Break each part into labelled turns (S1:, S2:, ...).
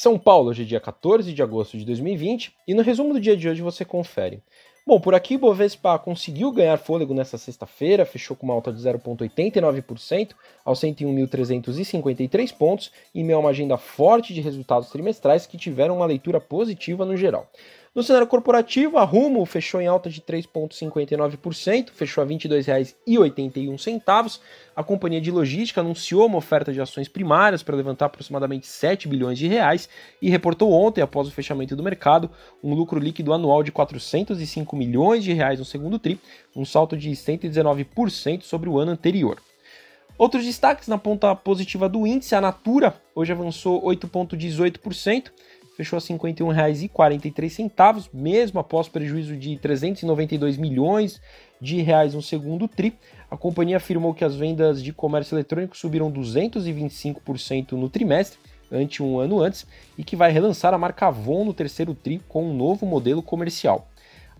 S1: São Paulo, hoje é dia 14 de agosto de 2020 e no resumo do dia de hoje você confere. Bom, por aqui Bovespa conseguiu ganhar fôlego nesta sexta-feira, fechou com uma alta de 0,89% aos 101.353 pontos, e meio a uma agenda forte de resultados trimestrais que tiveram uma leitura positiva no geral. No cenário corporativo, a Rumo fechou em alta de 3,59%, fechou a R$ 22,81. A companhia de logística anunciou uma oferta de ações primárias para levantar aproximadamente 7 bilhões de reais e reportou ontem, após o fechamento do mercado, um lucro líquido anual de 405 milhões de reais no segundo tri, um salto de 119% sobre o ano anterior. Outros destaques na ponta positiva do índice, a Natura hoje avançou 8,18%, fechou a R$ 51,43, mesmo após prejuízo de 392 milhões de reais no segundo tri. A companhia afirmou que as vendas de comércio eletrônico subiram 225% no trimestre, ante um ano antes, e que vai relançar a marca Avon no terceiro tri com um novo modelo comercial.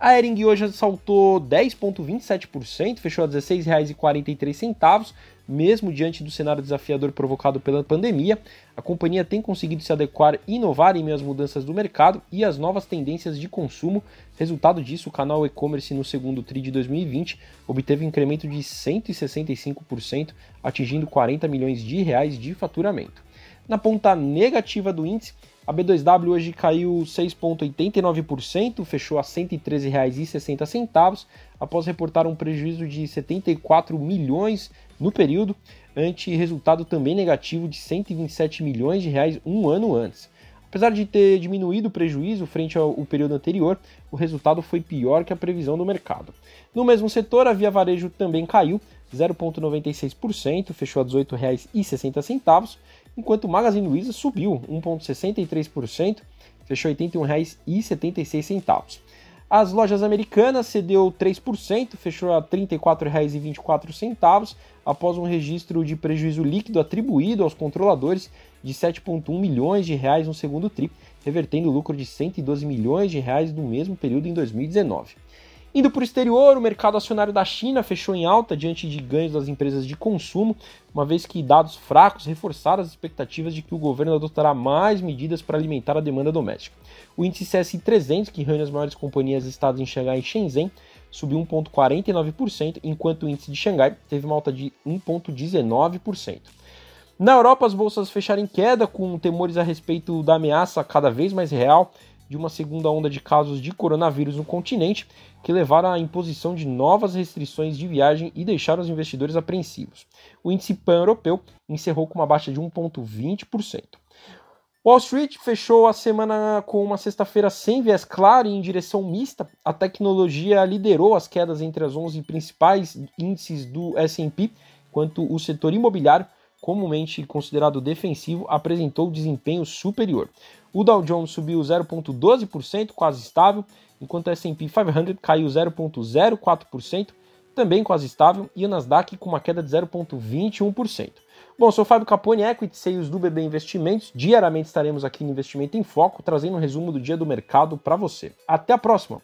S1: A Ering hoje saltou 10,27%, fechou a R$ 16,43, mesmo diante do cenário desafiador provocado pela pandemia. A companhia tem conseguido se adequar e inovar em meio às mudanças do mercado e às novas tendências de consumo. Resultado disso, o canal e-commerce no segundo TRI de 2020 obteve um incremento de 165%, atingindo 40 milhões de reais de faturamento. Na ponta negativa do índice, a B2W hoje caiu 6,89%, fechou a R$ 113,60, após reportar um prejuízo de 74 milhões no período, ante resultado também negativo de 127 milhões de reais um ano antes. Apesar de ter diminuído o prejuízo frente ao período anterior, o resultado foi pior que a previsão do mercado. No mesmo setor, a Via Varejo também caiu 0,96%, fechou a R$ 18,60, enquanto o Magazine Luiza subiu 1,63%, fechou R$ 81,76. As lojas americanas cedeu 3%, fechou a R$ 34,24, após um registro de prejuízo líquido atribuído aos controladores de 7,1 milhões de reais no segundo tri, revertendo o lucro de 112 milhões de reais no mesmo período em 2019. Indo para o exterior, o mercado acionário da China fechou em alta diante de ganhos das empresas de consumo, uma vez que dados fracos reforçaram as expectativas de que o governo adotará mais medidas para alimentar a demanda doméstica. O índice CSI 300, que reúne as maiores companhias listadas em Xangai e Shenzhen, subiu 1,49%, enquanto o índice de Xangai teve uma alta de 1,19%. Na Europa, as bolsas fecharam em queda, com temores a respeito da ameaça cada vez mais real de uma segunda onda de casos de coronavírus no continente, que levaram à imposição de novas restrições de viagem e deixaram os investidores apreensivos. O índice pan-europeu encerrou com uma baixa de 1,20%. Wall Street fechou a semana com uma sexta-feira sem viés claro e em direção mista. A tecnologia liderou as quedas entre as 11 principais índices do S&P, enquanto o setor imobiliário, comumente considerado defensivo, apresentou desempenho superior. O Dow Jones subiu 0,12%, quase estável, enquanto o S&P 500 caiu 0,04%, também quase estável, e o Nasdaq com uma queda de 0,21%. Bom, sou Fábio Capone, Equity Sales do BB Investimentos. Diariamente estaremos aqui no Investimento em Foco, trazendo um resumo do dia do mercado para você. Até a próxima!